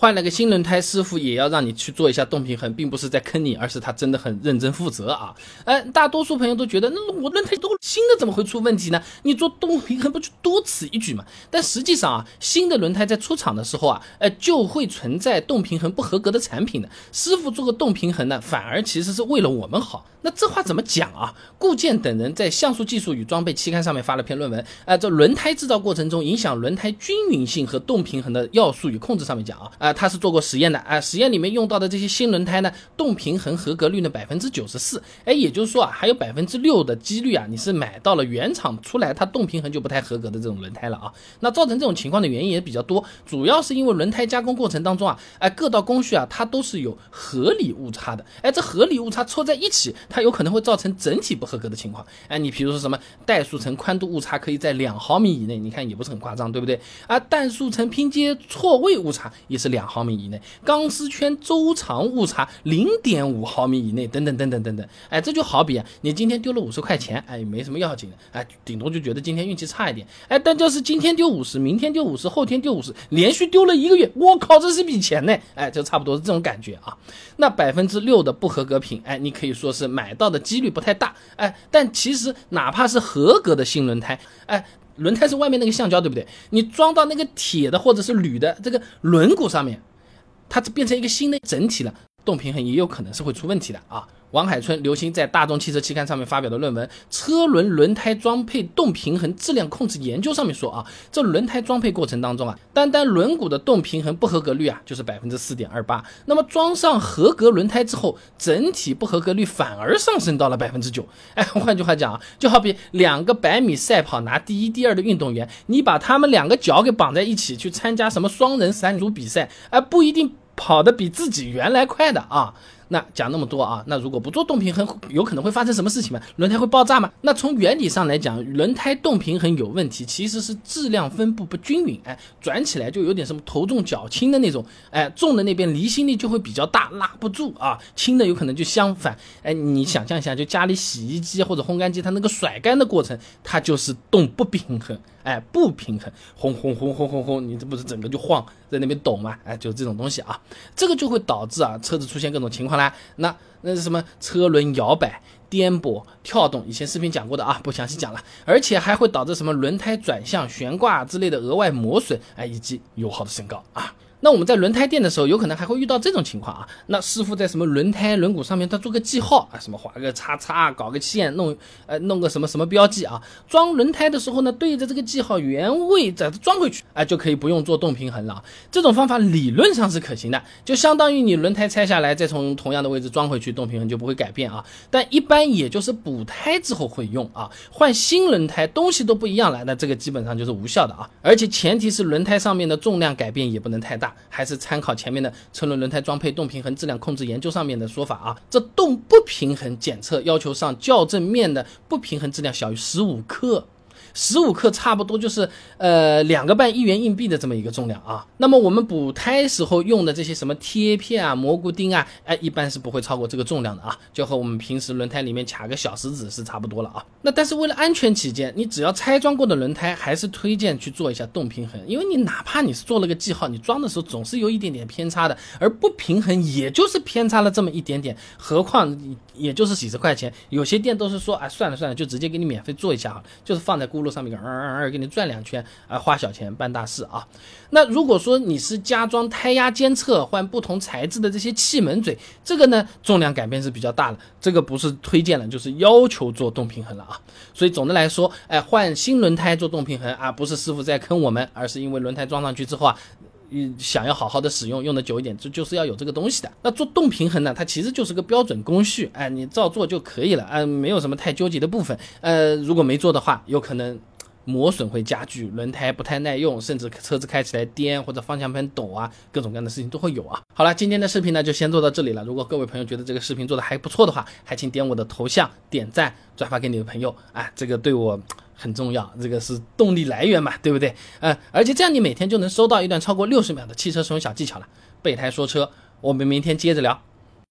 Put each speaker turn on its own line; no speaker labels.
换了个新轮胎，师傅也要让你去做一下动平衡，并不是在坑你，而是他真的很认真负责啊。哎，大多数朋友都觉得，那我轮胎都新的，怎么会出问题呢？你做动平衡不就多此一举吗？但实际上啊，新的轮胎在出厂的时候啊，哎，就会存在动平衡不合格的产品的。师傅做个动平衡呢，反而其实是为了我们好。那这话怎么讲啊？顾健等人在《像素技术与装备》期刊上面发了篇论文，啊，这轮胎制造过程中影响轮胎均匀性和动平衡的要素与控制上面讲啊，啊，啊他是做过实验的啊，实验里面用到的这些新轮胎呢，动平衡合格率呢百分之九十四，哎，也就是说啊，还有百分之六的几率啊，你是买到了原厂出来它动平衡就不太合格的这种轮胎了啊。那造成这种情况的原因也比较多，主要是因为轮胎加工过程当中啊，哎，各道工序啊，它都是有合理误差的，哎，这合理误差凑在一起。它有可能会造成整体不合格的情况，哎，你比如说什么怠速层宽度误差可以在两毫米以内，你看也不是很夸张，对不对？啊，怠速层拼接错位误差也是两两毫米以内，钢丝圈周长误差零点五毫米以内，等等等等等等，哎，这就好比啊，你今天丢了五十块钱，哎，没什么要紧的，哎，顶多就觉得今天运气差一点，哎，但就是今天丢五十，明天丢五十，后天丢五十，连续丢了一个月，我靠，这是笔钱呢，哎，就差不多是这种感觉啊。那百分之六的不合格品，哎，你可以说是。买到的几率不太大，哎，但其实哪怕是合格的新轮胎，哎，轮胎是外面那个橡胶，对不对？你装到那个铁的或者是铝的这个轮毂上面，它变成一个新的整体了，动平衡也有可能是会出问题的啊。王海春、刘星在大众汽车期刊上面发表的论文《车轮轮胎装配动平衡质量控制研究》上面说啊，这轮胎装配过程当中啊，单单轮毂的动平衡不合格率啊，就是百分之四点二八。那么装上合格轮胎之后，整体不合格率反而上升到了百分之九。哎，换句话讲啊，就好比两个百米赛跑拿第一、第二的运动员，你把他们两个脚给绑在一起去参加什么双人三组比赛，哎，不一定跑得比自己原来快的啊。那讲那么多啊，那如果不做动平衡，有可能会发生什么事情吗？轮胎会爆炸吗？那从原理上来讲，轮胎动平衡有问题，其实是质量分布不均匀，哎，转起来就有点什么头重脚轻的那种，哎，重的那边离心力就会比较大，拉不住啊，轻的有可能就相反，哎，你想象一下，就家里洗衣机或者烘干机，它那个甩干的过程，它就是动不平衡。哎，不平衡，轰轰轰轰轰轰，你这不是整个就晃在那边抖吗？哎，就这种东西啊，这个就会导致啊车子出现各种情况啦。那那是什么？车轮摇摆、颠簸、跳动，以前视频讲过的啊，不详细讲了。而且还会导致什么轮胎转向、悬挂之类的额外磨损，哎，以及油耗的升高啊。那我们在轮胎店的时候，有可能还会遇到这种情况啊。那师傅在什么轮胎轮毂上面，他做个记号啊，什么画个叉叉，搞个线，弄呃弄个什么什么标记啊。装轮胎的时候呢，对着这个记号原位再装回去，哎，就可以不用做动平衡了。这种方法理论上是可行的，就相当于你轮胎拆下来，再从同样的位置装回去，动平衡就不会改变啊。但一般也就是补胎之后会用啊，换新轮胎东西都不一样了，那这个基本上就是无效的啊。而且前提是轮胎上面的重量改变也不能太大。还是参考前面的车轮轮胎装配动平衡质量控制研究上面的说法啊，这动不平衡检测要求上校正面的不平衡质量小于十五克。十五克差不多就是呃两个半一元硬币的这么一个重量啊。那么我们补胎时候用的这些什么贴片啊、蘑菇钉啊，哎，一般是不会超过这个重量的啊，就和我们平时轮胎里面卡个小石子是差不多了啊。那但是为了安全起见，你只要拆装过的轮胎，还是推荐去做一下动平衡，因为你哪怕你是做了个记号，你装的时候总是有一点点偏差的，而不平衡也就是偏差了这么一点点，何况也就是几十块钱，有些店都是说，哎，算了算了，就直接给你免费做一下啊，就是放在轱辘。上面个嗯嗯嗯，给你转两圈啊，花小钱办大事啊。那如果说你是加装胎压监测，换不同材质的这些气门嘴，这个呢重量改变是比较大的，这个不是推荐了，就是要求做动平衡了啊。所以总的来说，哎，换新轮胎做动平衡啊，不是师傅在坑我们，而是因为轮胎装上去之后啊。你想要好好的使用，用的久一点，就就是要有这个东西的。那做动平衡呢？它其实就是个标准工序，哎，你照做就可以了，哎，没有什么太纠结的部分。呃，如果没做的话，有可能磨损会加剧，轮胎不太耐用，甚至车子开起来颠或者方向盘抖啊，各种各样的事情都会有啊。好了，今天的视频呢就先做到这里了。如果各位朋友觉得这个视频做的还不错的话，还请点我的头像点赞，转发给你的朋友，哎，这个对我。很重要，这个是动力来源嘛，对不对？嗯，而且这样你每天就能收到一段超过六十秒的汽车使用小技巧了。备胎说车，我们明天接着聊。